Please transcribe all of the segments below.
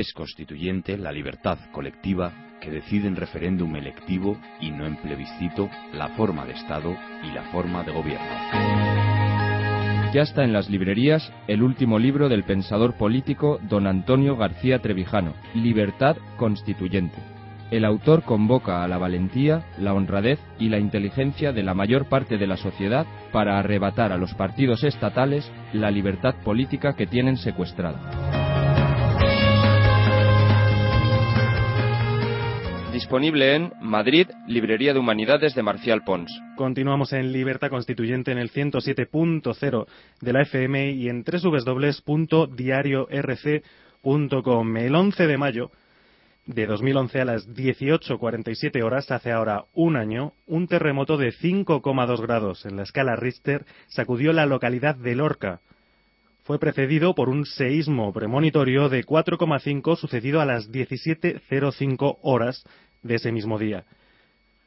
es constituyente la libertad colectiva que decide en referéndum electivo y no en plebiscito la forma de Estado y la forma de gobierno. Ya está en las librerías el último libro del pensador político don Antonio García Trevijano, Libertad Constituyente. El autor convoca a la valentía, la honradez y la inteligencia de la mayor parte de la sociedad para arrebatar a los partidos estatales la libertad política que tienen secuestrada. Disponible en Madrid, Librería de Humanidades de Marcial Pons. Continuamos en Libertad Constituyente en el 107.0 de la FM y en www.diariorc.com. El 11 de mayo de 2011 a las 18.47 horas, hace ahora un año, un terremoto de 5,2 grados en la escala Richter sacudió la localidad de Lorca. Fue precedido por un seísmo premonitorio de 4,5 sucedido a las 17.05 horas de ese mismo día.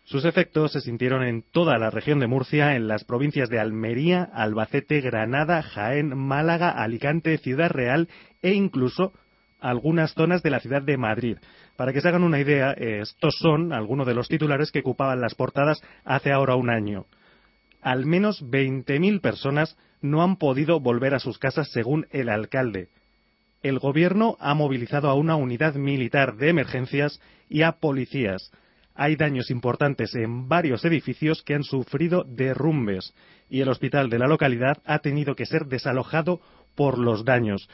Sus efectos se sintieron en toda la región de Murcia, en las provincias de Almería, Albacete, Granada, Jaén, Málaga, Alicante, Ciudad Real e incluso algunas zonas de la ciudad de Madrid. Para que se hagan una idea, estos son algunos de los titulares que ocupaban las portadas hace ahora un año. Al menos 20.000 personas no han podido volver a sus casas según el alcalde el Gobierno ha movilizado a una unidad militar de emergencias y a policías. Hay daños importantes en varios edificios que han sufrido derrumbes y el hospital de la localidad ha tenido que ser desalojado por los daños.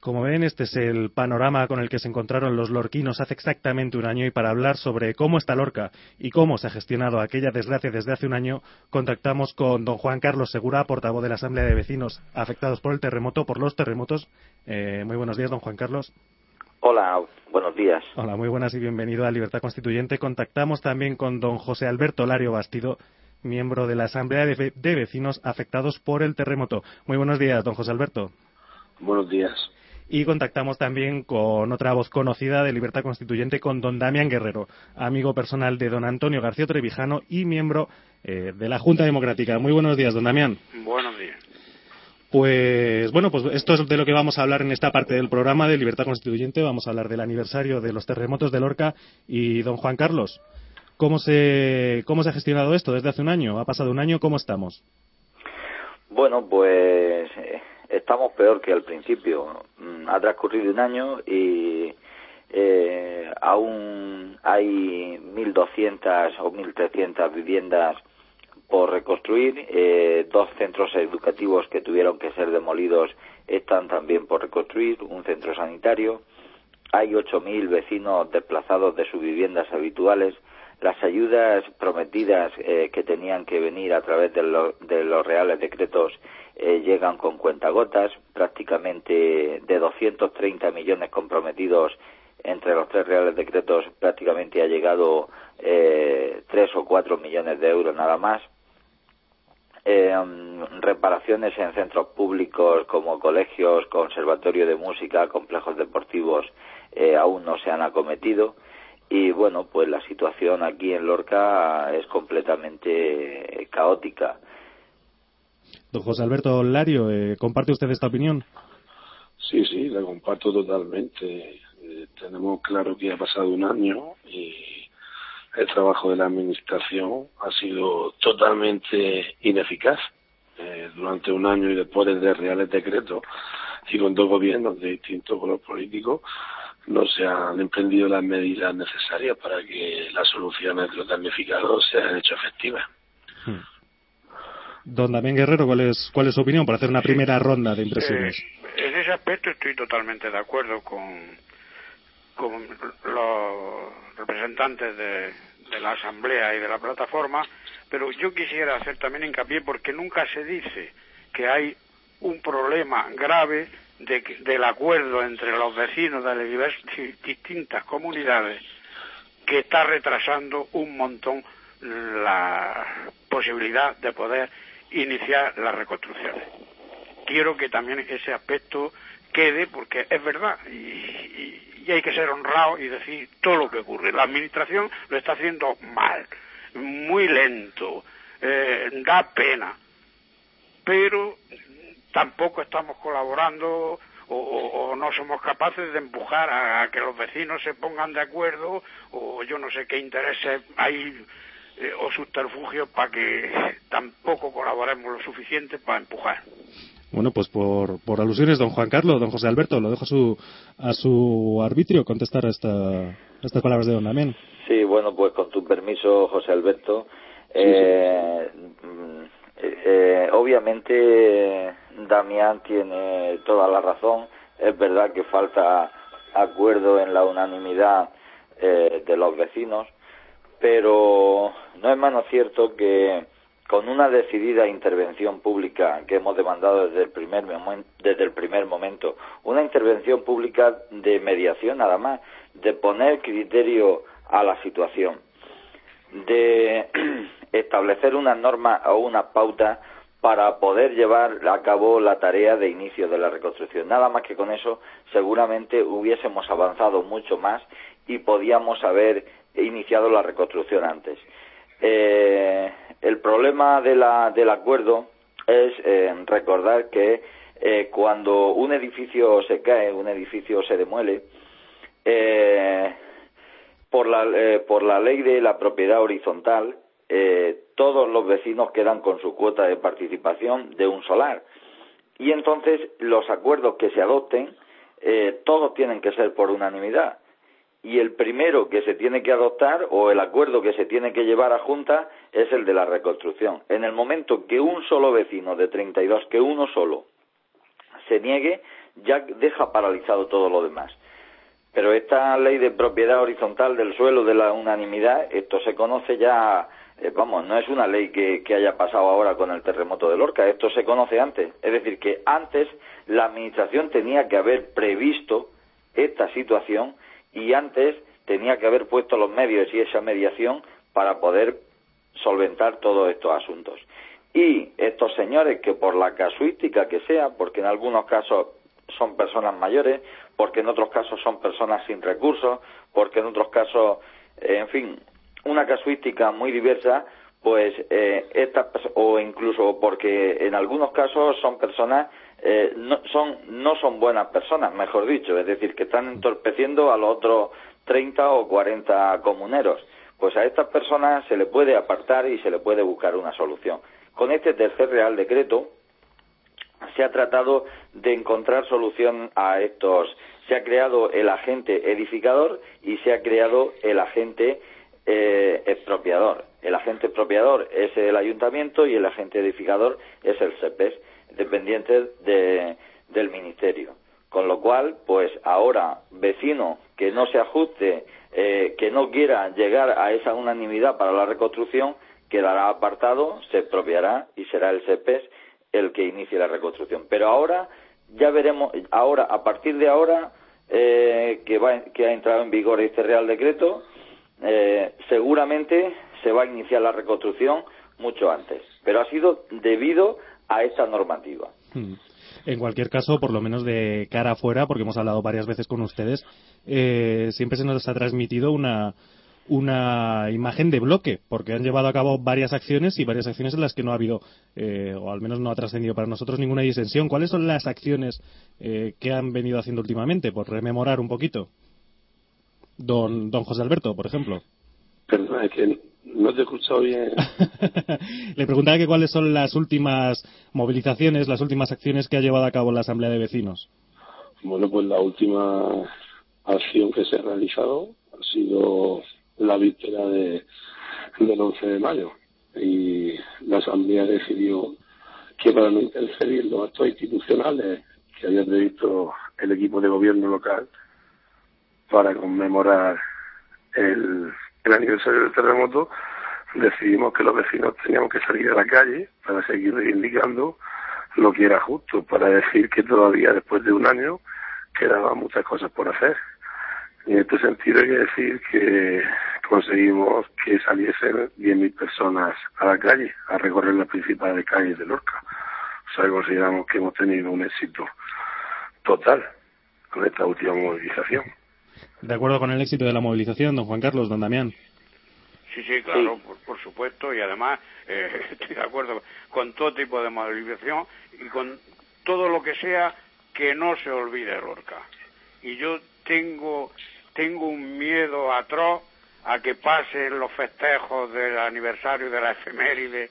Como ven, este es el panorama con el que se encontraron los lorquinos hace exactamente un año y para hablar sobre cómo está Lorca y cómo se ha gestionado aquella desgracia desde hace un año, contactamos con don Juan Carlos Segura, portavoz de la Asamblea de Vecinos afectados por el terremoto, por los terremotos. Eh, muy buenos días, don Juan Carlos. Hola, buenos días. Hola, muy buenas y bienvenido a Libertad Constituyente. Contactamos también con don José Alberto Lario Bastido, miembro de la Asamblea de, de Vecinos afectados por el terremoto. Muy buenos días, don José Alberto. Buenos días y contactamos también con otra voz conocida de Libertad Constituyente, con don Damián Guerrero, amigo personal de don Antonio García Trevijano y miembro eh, de la Junta Democrática. Muy buenos días, don Damián. Buenos días. Pues bueno, pues esto es de lo que vamos a hablar en esta parte del programa de Libertad Constituyente. Vamos a hablar del aniversario de los terremotos de Lorca y don Juan Carlos. ¿Cómo se, cómo se ha gestionado esto desde hace un año? ¿Ha pasado un año? ¿Cómo estamos? Bueno, pues eh, estamos peor que al principio. Ha transcurrido un año y eh, aún hay 1.200 o 1.300 viviendas por reconstruir. Eh, dos centros educativos que tuvieron que ser demolidos están también por reconstruir. Un centro sanitario. Hay 8.000 vecinos desplazados de sus viviendas habituales. Las ayudas prometidas eh, que tenían que venir a través de, de los reales decretos eh, llegan con cuentagotas, prácticamente de 230 millones comprometidos entre los tres reales decretos, prácticamente ha llegado eh, tres o cuatro millones de euros nada más. Eh, reparaciones en centros públicos como colegios, conservatorio de música, complejos deportivos eh, aún no se han acometido y bueno pues la situación aquí en Lorca es completamente caótica Don José Alberto Lario, eh, ¿comparte usted esta opinión? Sí, sí, la comparto totalmente. Eh, tenemos claro que ha pasado un año y el trabajo de la Administración ha sido totalmente ineficaz. Eh, durante un año y después de reales decretos y con dos gobiernos de distinto color político, no se han emprendido las medidas necesarias para que las soluciones de los damnificados sean hecho efectivas. Hmm. Don Damián Guerrero, ¿cuál es, cuál es su opinión para hacer una primera ronda de impresiones? Eh, en ese aspecto estoy totalmente de acuerdo con, con los representantes de, la Asamblea y de la plataforma, pero yo quisiera hacer también hincapié porque nunca se dice que hay un problema grave de, del acuerdo entre los vecinos de las distintas comunidades que está retrasando un montón la posibilidad de poder iniciar las reconstrucciones. Quiero que también ese aspecto quede porque es verdad y, hay que ser honrado y decir todo lo que ocurre. La administración lo está haciendo mal, muy lento, eh, da pena, pero tampoco estamos colaborando o, no somos capaces de empujar a, que los vecinos se pongan de acuerdo o yo no sé qué intereses hay eh, o subterfugios para que tampoco colaboremos lo suficiente para empujar. Bueno, pues por, por alusiones, don Juan Carlos, don José Alberto, lo dejo a su, a su arbitrio contestar a, esta, estas palabras de don Damián. Sí, bueno, pues con tu permiso, José Alberto. Eh, mm, eh, obviamente, Damián tiene toda la razón. Es verdad que falta acuerdo en la unanimidad eh, de los vecinos, pero no es menos cierto que con una decidida intervención pública que hemos demandado desde el primer desde el primer momento, una intervención pública de mediación nada más, de poner criterio a la situación, de establecer una norma o una pauta para poder llevar a cabo la tarea de inicio de la reconstrucción. Nada más que con eso seguramente hubiésemos avanzado mucho más y podíamos haber iniciado la reconstrucción antes. Eh, el problema de la, del acuerdo es eh, recordar que eh, cuando un edificio se cae, un edificio se demuele, eh, por, la, eh, por la ley de la propiedad horizontal, eh, todos los vecinos quedan con su cuota de participación de un solar. Y entonces los acuerdos que se adopten, todos tienen que ser por unanimidad y el primero que se tiene que adoptar o el acuerdo que se tiene que llevar a junta es el de la reconstrucción. En el momento que un solo vecino de 32, que uno solo se niegue, ya deja paralizado todo lo demás. Pero esta ley de propiedad horizontal del suelo de la unanimidad, esto se conoce ya, eh, vamos, no es una ley que, que haya pasado ahora con el terremoto de Lorca, esto se conoce antes. Es decir, que antes la Administración tenía que haber previsto esta situación y antes tenía que haber puesto los medios y esa mediación para poder solventar todos estos asuntos. Y estos señores que por la casuística que sea, porque en algunos casos son personas mayores, porque en otros casos son personas sin recursos, porque en otros casos, eh, en fin, una casuística muy diversa, pues eh, estas o incluso porque en algunos casos son personas eh, no son no son buenas personas, mejor dicho, es decir, que están entorpeciendo a los otros 30 o 40 comuneros. Pues a estas personas se le puede apartar y se le puede buscar una solución. Con este tercer Real Decreto se ha tratado de encontrar solución a estos. Se ha creado el agente edificador y se ha creado el agente eh, expropiador. El agente expropiador es el ayuntamiento y el agente edificador es el CEPES dependientes de, del ministerio. Con lo cual, pues ahora, vecino que no se ajuste, eh, que no quiera llegar a esa unanimidad para la reconstrucción, quedará apartado, se expropiará y será el CEPES el que inicie la reconstrucción. Pero ahora, ya veremos, ahora, a partir de ahora, eh, que, va, que ha entrado en vigor este Real Decreto, eh, seguramente se va a iniciar la reconstrucción mucho antes. Pero ha sido debido a esta normativa. Hmm. En cualquier caso, por lo menos de cara afuera, porque hemos hablado varias veces con ustedes, eh, siempre se nos ha transmitido una, una imagen de bloque, porque han llevado a cabo varias acciones y varias acciones en las que no ha habido, eh, o al menos no ha trascendido para nosotros ninguna disensión. ¿Cuáles son las acciones eh, que han venido haciendo últimamente? Por rememorar un poquito. Don, don José Alberto, por ejemplo. Perdón, es que no te he escuchado bien. Le preguntaba que cuáles son las últimas movilizaciones, las últimas acciones que ha llevado a cabo la Asamblea de Vecinos. Bueno, pues la última acción que se ha realizado ha sido la víspera de, del 11 de mayo y la Asamblea decidió que para no interferir los actos institucionales que había previsto el equipo de gobierno local para conmemorar el el aniversario del terremoto, decidimos que los vecinos teníamos que salir a la calle para seguir reivindicando lo que era justo, para decir que todavía después de un año quedaban muchas cosas por hacer. Y en este sentido hay que decir que conseguimos que saliesen 10.000 personas a la calle, a recorrer las principales calles de Lorca. O sea, consideramos que hemos tenido un éxito total con esta última movilización. De acuerdo con el éxito de la movilización, don Juan Carlos, don Damián. Sí, sí, claro, Por, supuesto, y además eh, estoy de acuerdo con todo tipo de movilización y con todo lo que sea que no se olvide Lorca. Y yo tengo, tengo un miedo atroz a que pasen los festejos del aniversario de la efeméride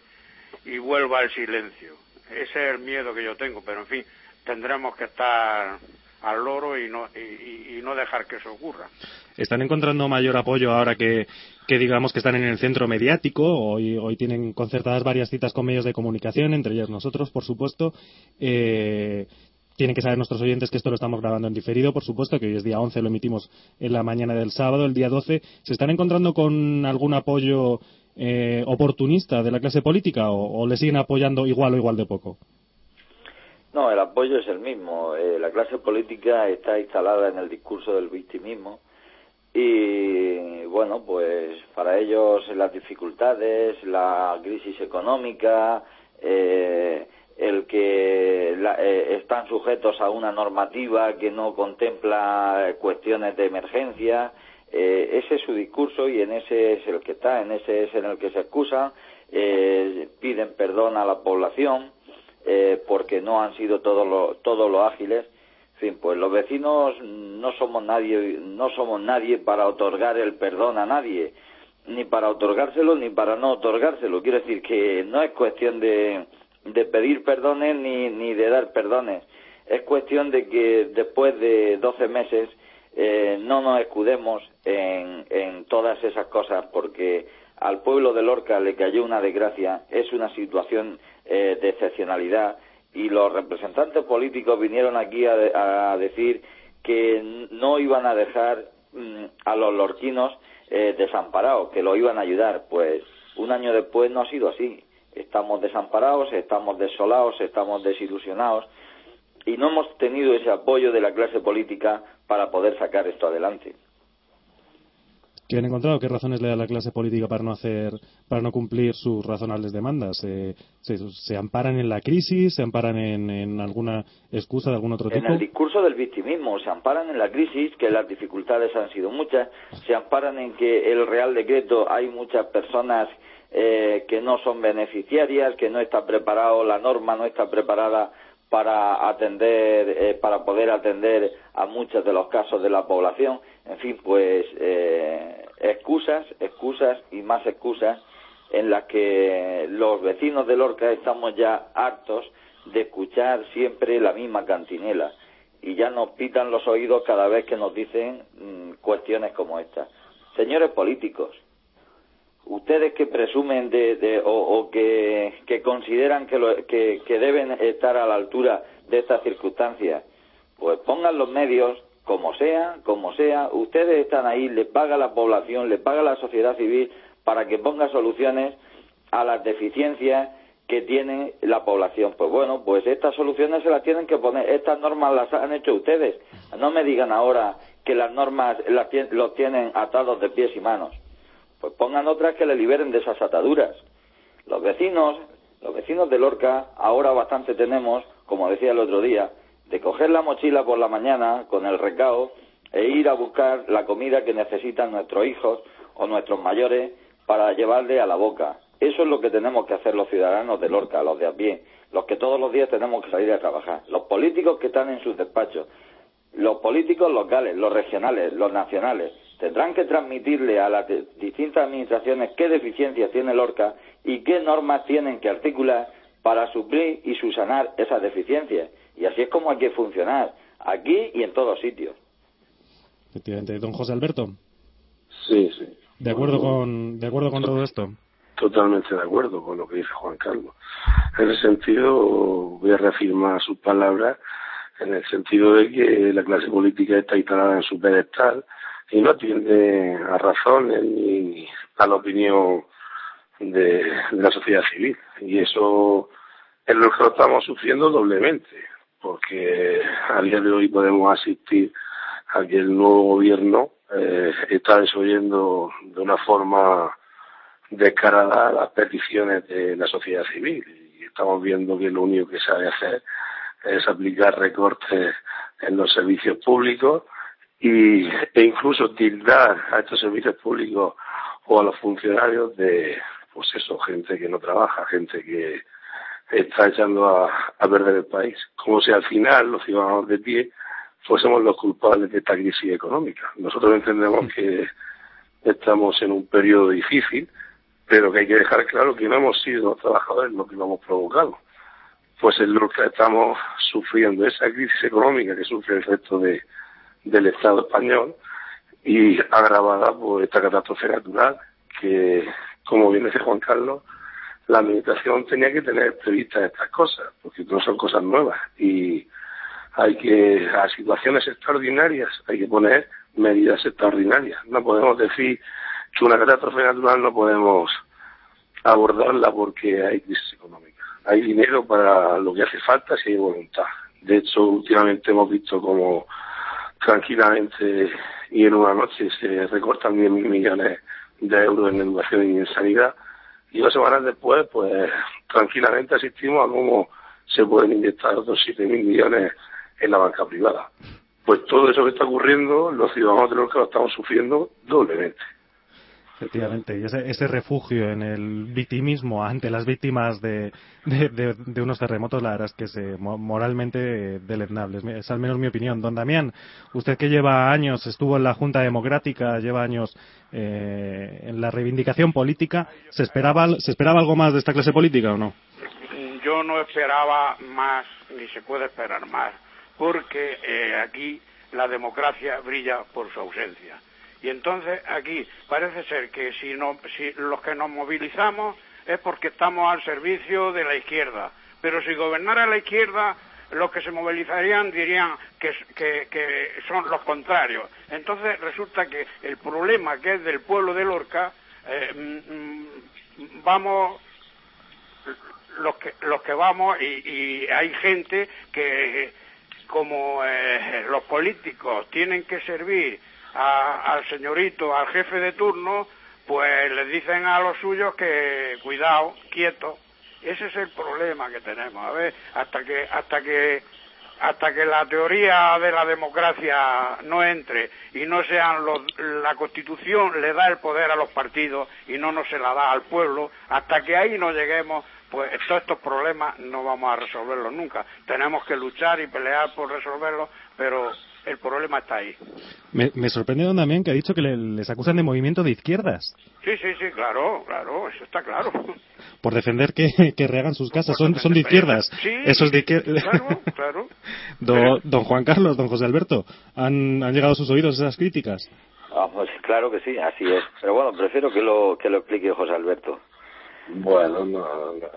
y vuelva el silencio. Ese es el miedo que yo tengo, pero en fin, tendremos que estar al loro y no, y, no dejar que eso ocurra. ¿Están encontrando mayor apoyo ahora que, digamos que están en el centro mediático? Hoy, hoy tienen concertadas varias citas con medios de comunicación, entre ellas nosotros, por supuesto. Eh, tienen que saber nuestros oyentes que esto lo estamos grabando en diferido, por supuesto, que hoy es día 11, lo emitimos en la mañana del sábado, el día 12. ¿Se están encontrando con algún apoyo eh, oportunista de la clase política o, le siguen apoyando igual o igual de poco? No, el apoyo es el mismo. Eh, la clase política está instalada en el discurso del victimismo y, bueno, pues para ellos las dificultades, la crisis económica, eh, el que eh, están sujetos a una normativa que no contempla cuestiones de emergencia. Eh, ese es su discurso y en ese es el que está, en ese es en el que se excusan, eh, piden perdón a la población porque no han sido todos los todos los ágiles. Fin, pues los vecinos no somos nadie, no somos nadie para otorgar el perdón a nadie, ni para otorgárselo ni para no otorgárselo. Quiero decir que no es cuestión de de pedir perdones ni, ni de dar perdones. Es cuestión de que después de 12 meses eh, no nos escudemos en, en todas esas cosas porque al pueblo de Lorca le cayó una desgracia, es una situación eh, de excepcionalidad y los representantes políticos vinieron aquí a, decir que no iban a dejar mm, a los lorquinos eh, desamparados, que lo iban a ayudar. Pues un año después no ha sido así estamos desamparados, estamos desolados, estamos desilusionados y no hemos tenido ese apoyo de la clase política para poder sacar esto adelante. ¿Qué han encontrado? ¿Qué razones le da la clase política para no hacer, para no cumplir sus razonables demandas? Eh, se, amparan en la crisis? ¿Se amparan en, alguna excusa de algún otro tipo? En el discurso del victimismo. Se amparan en la crisis, que las dificultades han sido muchas. Se amparan en que el Real Decreto hay muchas personas eh, que no son beneficiarias, que no está preparado, la norma no está preparada para atender, eh, para poder atender a muchos de los casos de la población. En fin, pues eh, excusas, y más excusas en las que los vecinos de Lorca estamos ya hartos de escuchar siempre la misma cantinela y ya nos pitan los oídos cada vez que nos dicen mm, cuestiones como esta. Señores políticos, ustedes que presumen de, o, que, consideran que, que, deben estar a la altura de estas circunstancias, pues pongan los medios como sea, como sea, ustedes están ahí, le paga la población, le paga la sociedad civil para que ponga soluciones a las deficiencias que tiene la población. Pues bueno, pues estas soluciones se las tienen que poner, estas normas las han hecho ustedes. No me digan ahora que las normas las, los tienen atados de pies y manos pues pongan otras que le liberen de esas ataduras. Los vecinos, los vecinos de Lorca, ahora bastante tenemos, como decía el otro día, de coger la mochila por la mañana con el recao e ir a buscar la comida que necesitan nuestros hijos o nuestros mayores para llevarle a la boca. Eso es lo que tenemos que hacer los ciudadanos de Lorca, los de a pie, los que todos los días tenemos que salir a trabajar, los políticos que están en sus despachos, los políticos locales, los regionales, los nacionales, tendrán que transmitirle a las distintas administraciones qué deficiencias tiene Lorca y qué normas tienen que articular para suplir y subsanar esas deficiencias. Y así es como hay que funcionar, aquí y en todos sitios. Efectivamente. Don José Alberto. Sí, sí. ¿De acuerdo con, de acuerdo con todo esto? Totalmente de acuerdo con lo que dice Juan Carlos. En ese sentido, voy a reafirmar sus palabras, en el sentido de que la clase política está instalada en su pedestal, y no tiene a razones ni a la opinión de, la sociedad civil. Y eso es lo que estamos sufriendo doblemente, porque a día de hoy podemos asistir a que el nuevo gobierno eh, está desoyendo de una forma descarada las peticiones de la sociedad civil. Y estamos viendo que lo único que sabe hacer es aplicar recortes en los servicios públicos y, e incluso tildar a estos servicios públicos o a los funcionarios de, pues eso, gente que no trabaja, gente que está echando a, perder el país. Como si al final los ciudadanos de pie fuésemos los culpables de esta crisis económica. Nosotros entendemos que estamos en un periodo difícil, pero que hay que dejar claro que no hemos sido los trabajadores los que lo hemos provocado. Pues es lo que estamos sufriendo, esa crisis económica que sufre el resto de, del Estado español y agravada por esta catástrofe natural que, como bien dice Juan Carlos, la administración tenía que tener previstas estas cosas, porque no son cosas nuevas y hay que, a situaciones extraordinarias, hay que poner medidas extraordinarias. No podemos decir que una catástrofe natural no podemos abordarla porque hay crisis económica. Hay dinero para lo que hace falta si hay voluntad. De hecho, últimamente hemos visto como tranquilamente y en una noche se recortan 10.000 millones de euros en educación y en sanidad y dos semanas después pues tranquilamente asistimos a cómo se pueden inyectar otros 7.000 millones en la banca privada. Pues todo eso que está ocurriendo, los ciudadanos de que lo estamos sufriendo doblemente. Efectivamente, y ese, ese, refugio en el victimismo ante las víctimas de, unos terremotos, la verdad es que es moralmente deleznable. Es al menos mi opinión. Don Damián, usted que lleva años, estuvo en la Junta Democrática, lleva años eh, en la reivindicación política, ¿se esperaba, ¿se esperaba algo más de esta clase política o no? Yo no esperaba más, ni se puede esperar más, porque eh, aquí la democracia brilla por su ausencia y entonces aquí parece ser que si, no, si los que nos movilizamos es porque estamos al servicio de la izquierda. Pero si gobernara la izquierda, los que se movilizarían dirían que, que, son los contrarios. Entonces resulta que el problema que es del pueblo de Lorca, eh, mm, vamos los que, los que vamos y, y hay gente que como eh, los políticos tienen que servir a, al señorito, al jefe de turno, pues le dicen a los suyos que cuidado, quieto. Ese es el problema que tenemos. A ver, hasta que hasta que hasta que la teoría de la democracia no entre y no sean los, la Constitución le da el poder a los partidos y no nos se la da al pueblo, hasta que ahí no lleguemos, pues todos estos problemas no vamos a resolverlos nunca. Tenemos que luchar y pelear por resolverlos, pero el problema está ahí. Me, me sorprende don Damián que ha dicho que le, les acusan de movimiento de izquierdas. Sí, sí, sí, claro, claro, eso está claro. Por defender que, que rehagan sus casas, son, son de izquierdas. Sí, Esos de izquierdas. Claro, claro. don, don, Juan Carlos, don José Alberto, ¿han, han llegado a sus oídos esas críticas? Ah, pues claro que sí, así es. Pero bueno, prefiero que lo, que lo explique José Alberto. Bueno, no, no.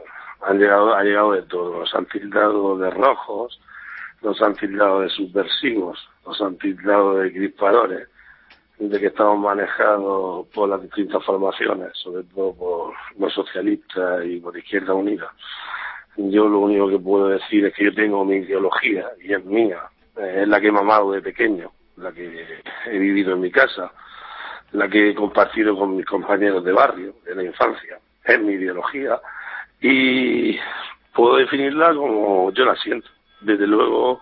Han llegado, ha llegado de todo. Nos han tildado de rojos, nos han tildado de subversivos, nos han tildado de crispadores, de que estamos manejados por las distintas formaciones, sobre todo por los socialistas y por Izquierda Unida. Yo lo único que puedo decir es que yo tengo mi ideología y es mía, es la que he mamado de pequeño, la que he vivido en mi casa, la que he compartido con mis compañeros de barrio, de la infancia, es mi ideología y puedo definirla como yo la siento. Desde luego,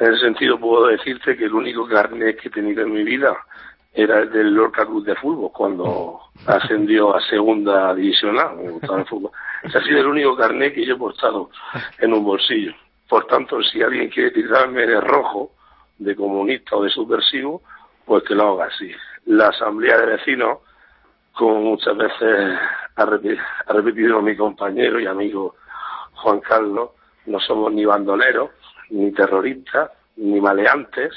en ese sentido puedo decirte que el único carnet que he tenido en mi vida era el del Lorca Club de Fútbol, cuando ascendió a segunda división A, me gustaba el fútbol. Ese ha sido el único carnet que yo he portado en un bolsillo. Por tanto, si alguien quiere tirarme de rojo, de comunista o de subversivo, pues que lo haga así. La asamblea de vecinos, como muchas veces ha repetido mi compañero y amigo Juan Carlos, no somos ni bandoleros, ni terroristas, ni maleantes,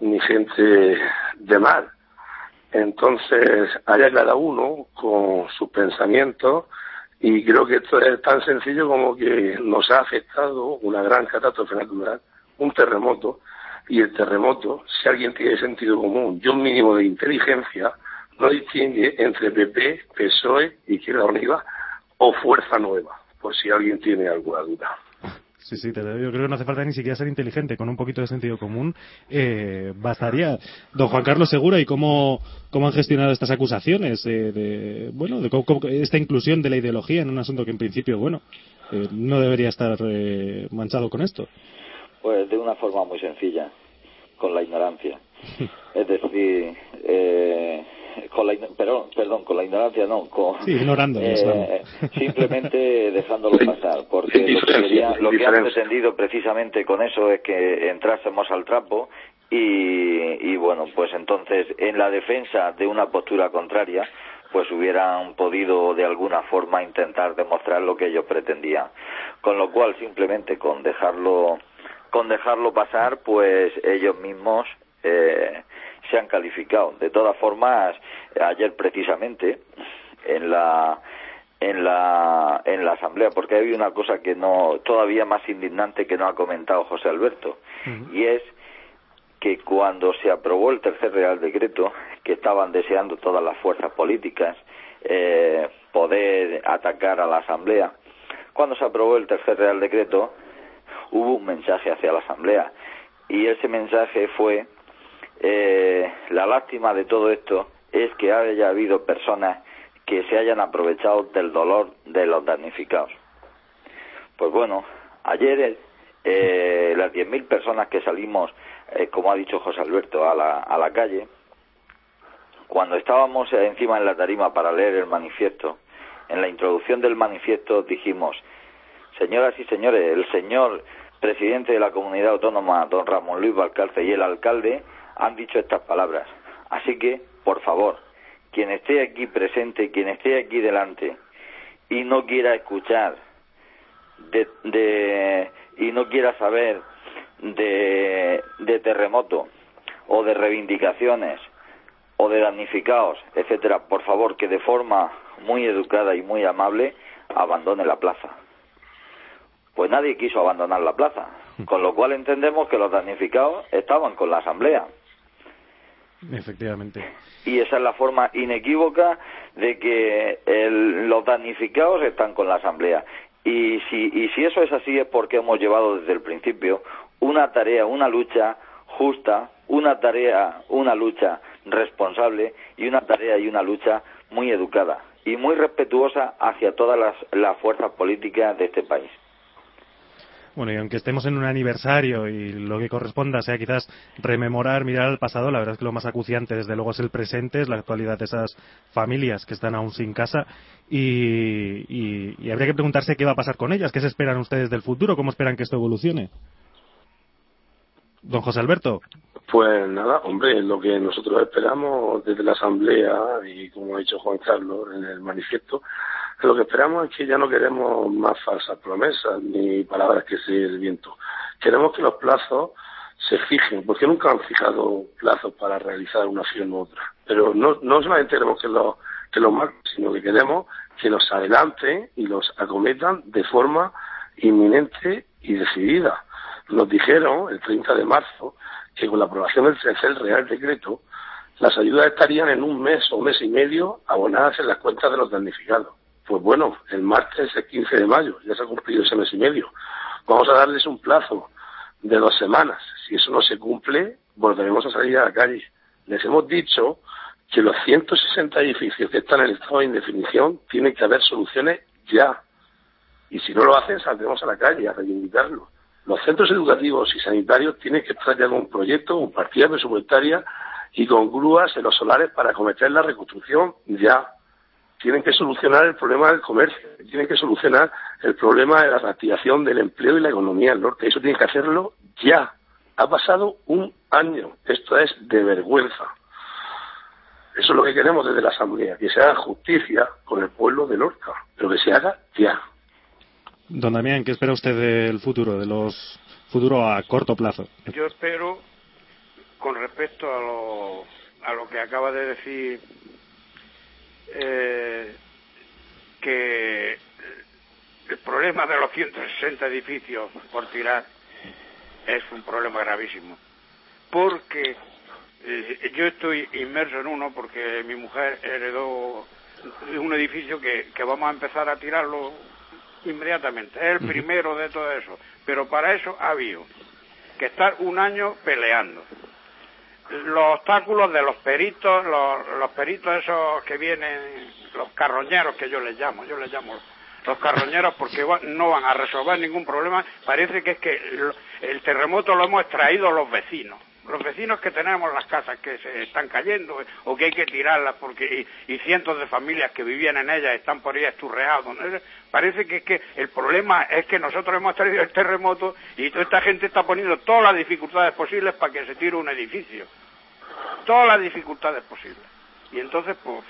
ni gente de mal. Entonces, haya cada uno con sus pensamientos y creo que esto es tan sencillo como que nos ha afectado una gran catástrofe natural, un terremoto, y el terremoto, si alguien tiene sentido común y un mínimo de inteligencia, no distingue entre PP, PSOE, Izquierda Unida o Fuerza Nueva, por si alguien tiene alguna duda. Sí, sí, yo creo que no hace falta ni siquiera ser inteligente, con un poquito de sentido común eh, bastaría. Don Juan Carlos Segura, ¿y cómo, cómo han gestionado estas acusaciones? Eh, de, bueno, de cómo, cómo, esta inclusión de la ideología en un asunto que en principio, bueno, eh, no debería estar eh, manchado con esto. Pues de una forma muy sencilla, con la ignorancia. es decir, eh, con la, perdón, perdón, con la ignorancia no, con, sí, ignorando, eh, simplemente dejándolo pasar, porque lo que, lo que han pretendido precisamente con eso es que entrásemos al trapo y, y bueno, pues entonces en la defensa de una postura contraria, pues hubieran podido de alguna forma intentar demostrar lo que ellos pretendían. Con lo cual, simplemente con dejarlo, con dejarlo pasar, pues ellos mismos eh, se han calificado. De todas formas, ayer precisamente en la en la en la asamblea porque hay una cosa que no todavía más indignante que no ha comentado José Alberto y es que cuando se aprobó el tercer Real Decreto, que estaban deseando todas las fuerzas políticas eh, poder atacar a la Asamblea, cuando se aprobó el tercer Real Decreto, hubo un mensaje hacia la Asamblea y ese mensaje fue eh, la lástima de todo esto es que haya habido personas que se hayan aprovechado del dolor de los damnificados. Pues bueno, ayer eh, las 10.000 personas que salimos, eh, como ha dicho José Alberto, a la, a la calle, cuando estábamos encima en la tarima para leer el manifiesto, en la introducción del manifiesto dijimos, señoras y señores, el señor presidente de la comunidad autónoma, don Ramón Luis Valcarce, y el alcalde han dicho estas palabras. Así que, por favor, quien esté aquí presente, quien esté aquí delante y no quiera escuchar de, y no quiera saber de, de terremoto o de reivindicaciones o de damnificados, etcétera, por favor que de forma muy educada y muy amable abandone la plaza. Pues nadie quiso abandonar la plaza, con lo cual entendemos que los damnificados estaban con la asamblea. Efectivamente. Y esa es la forma inequívoca de que los damnificados están con la Asamblea. Y si, y si eso es así es porque hemos llevado desde el principio una tarea, una lucha justa, una tarea, una lucha responsable y una tarea y una lucha muy educada y muy respetuosa hacia todas las fuerzas políticas de este país. Bueno, y aunque estemos en un aniversario y lo que corresponda sea quizás rememorar, mirar al pasado, la verdad es que lo más acuciante desde luego es el presente, es la actualidad de esas familias que están aún sin casa y, y habría que preguntarse qué va a pasar con ellas, qué se esperan ustedes del futuro, cómo esperan que esto evolucione. Don José Alberto. Pues nada, hombre, lo que nosotros esperamos desde la Asamblea y como ha dicho Juan Carlos en el manifiesto, lo que esperamos es que ya no queremos más falsas promesas ni palabras que se el viento. Queremos que los plazos se fijen, porque nunca han fijado plazos para realizar una acción u otra. Pero no, no solamente queremos que los que los marquen, sino que queremos que los adelanten y los acometan de forma inminente y decidida. Nos dijeron el 30 de marzo que con la aprobación del tercer Real Decreto las ayudas estarían en un mes o mes y medio abonadas en las cuentas de los damnificados. Pues bueno, el martes el 15 de mayo, ya se ha cumplido ese mes y medio. Vamos a darles un plazo de dos semanas. Si eso no se cumple, volveremos a salir a la calle. Les hemos dicho que los 160 edificios que están en estado de indefinición tienen que haber soluciones ya. Y si no lo hacen, saldremos a la calle a reivindicarlo. Los centros educativos y sanitarios tienen que estar ya con un proyecto, con partida presupuestaria y con grúas en los solares para acometer la reconstrucción ya tienen que solucionar el problema del comercio, tienen que solucionar el problema de la reactivación del empleo y la economía del norte. Eso tienen que hacerlo ya. Ha pasado un año. Esto es de vergüenza. Eso es lo que queremos desde la Asamblea, que se haga justicia con el pueblo de Lorca, pero que se haga ya. Don Damián, ¿qué espera usted del futuro, de los futuro a corto plazo? Yo espero, con respecto a lo, a lo que acaba de decir eh, que el problema de los 160 edificios por tirar es un problema gravísimo. Porque eh, yo estoy inmerso en uno porque mi mujer heredó un edificio que, que vamos a empezar a tirarlo inmediatamente. Es el primero de todo eso. Pero para eso ha habido que estar un año peleando los obstáculos de los peritos, los, peritos esos que vienen, los carroñeros que yo les llamo, yo les llamo los carroñeros porque no van a resolver ningún problema. Parece que es que el, terremoto lo hemos extraído los vecinos. Los vecinos que tenemos las casas que se están cayendo o que hay que tirarlas porque y, cientos de familias que vivían en ellas están por ahí esturreados. Parece que, que el problema es que nosotros hemos traído el terremoto y toda esta gente está poniendo todas las dificultades posibles para que se tire un edificio. Todas las dificultades posibles. Y entonces, pues,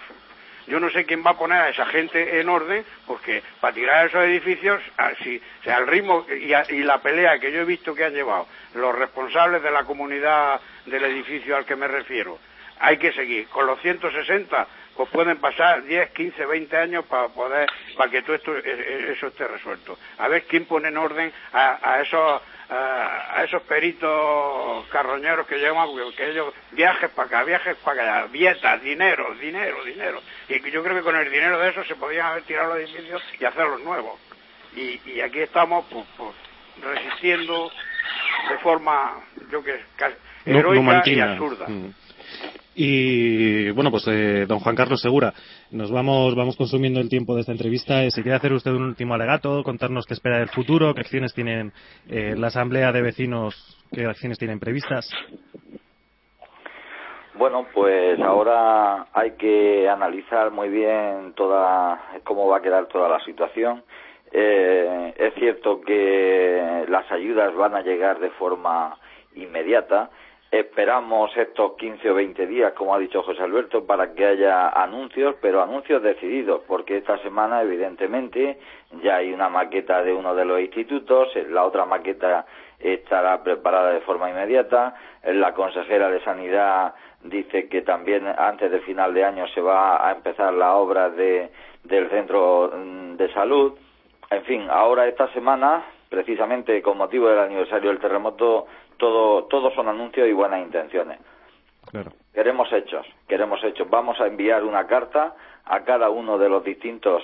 yo no sé quién va a poner a esa gente en orden, porque para tirar esos edificios, así, sea, al ritmo y, la pelea que yo he visto que han llevado los responsables de la comunidad del edificio al que me refiero, hay que seguir. Con los 160, pues pueden pasar 10, 15, 20 años para poder, para que todo esto, e, e, eso esté resuelto. A ver quién pone en orden a esos a, esos peritos carroñeros que llevan, que ellos viajes para acá, viajes para allá, dietas, dinero, dinero, dinero. Y yo creo que con el dinero de eso se podían haber tirado los edificios y hacerlos nuevos. Y, y aquí estamos pues, pues, resistiendo de forma, yo que heroica y absurda. Mm. Y bueno, pues eh, don Juan Carlos Segura, nos vamos, vamos consumiendo el tiempo de esta entrevista. Eh, si quiere hacer usted un último alegato, contarnos qué espera del futuro, qué acciones tienen eh, la Asamblea de Vecinos, qué acciones tienen previstas. Bueno, pues ahora hay que analizar muy bien toda cómo va a quedar toda la situación. es cierto que las ayudas van a llegar de forma inmediata Esperamos estos 15 o 20 días, como ha dicho José Alberto, para que haya anuncios, pero anuncios decididos, porque esta semana, evidentemente, ya hay una maqueta de uno de los institutos, la otra maqueta estará preparada de forma inmediata, la consejera de Sanidad dice que también antes del final de año se va a empezar la obra de, del centro mm, de salud. En fin, ahora esta semana, precisamente con motivo del aniversario del terremoto, todo, todo son anuncios y buenas intenciones. Queremos hechos, queremos hechos. Vamos a enviar una carta a cada uno de los distintos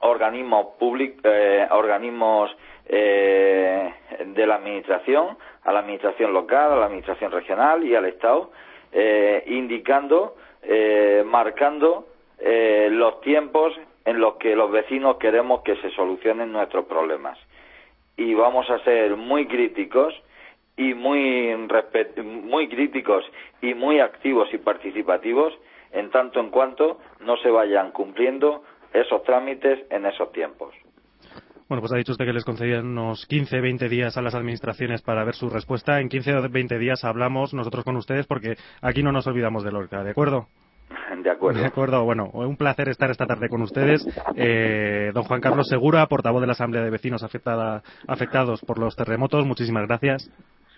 organismos públicos, eh, organismos eh, de la administración, a la administración local, a la administración regional y al Estado, eh, indicando, marcando los tiempos en los que los vecinos queremos que se solucionen nuestros problemas. Y vamos a ser muy críticos y muy, muy críticos y muy activos y participativos en tanto en cuanto no se vayan cumpliendo esos trámites en esos tiempos. Bueno, pues ha dicho usted que les concedían unos 15, 20 días a las administraciones para ver su respuesta. En 15 o 20 días hablamos nosotros con ustedes porque aquí no nos olvidamos de Lorca, ¿de acuerdo? De acuerdo. De acuerdo, bueno, un placer estar esta tarde con ustedes. Eh, don Juan Carlos Segura, portavoz de la Asamblea de Vecinos afectada, afectados por los terremotos, muchísimas gracias.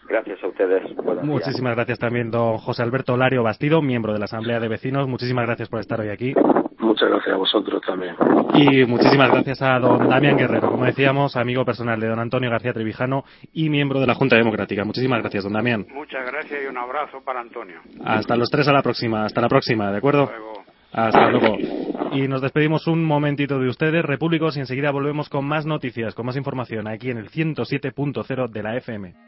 Gracias a ustedes. Muchísimas gracias también, don José Alberto Lario Bastido, miembro de la Asamblea de Vecinos. Muchísimas gracias por estar hoy aquí. Muchas gracias a vosotros también. Y muchísimas gracias a don Damián Guerrero, como decíamos, amigo personal de don Antonio García Trevijano y miembro de la Junta Democrática. Muchísimas gracias, don Damián. Muchas gracias y un abrazo para Antonio. Hasta los tres a la próxima. Hasta la próxima, ¿de acuerdo? Hasta luego. Y nos despedimos un momentito de ustedes, repúblicos, y enseguida volvemos con más noticias, con más información aquí en el 107.0 de la FM.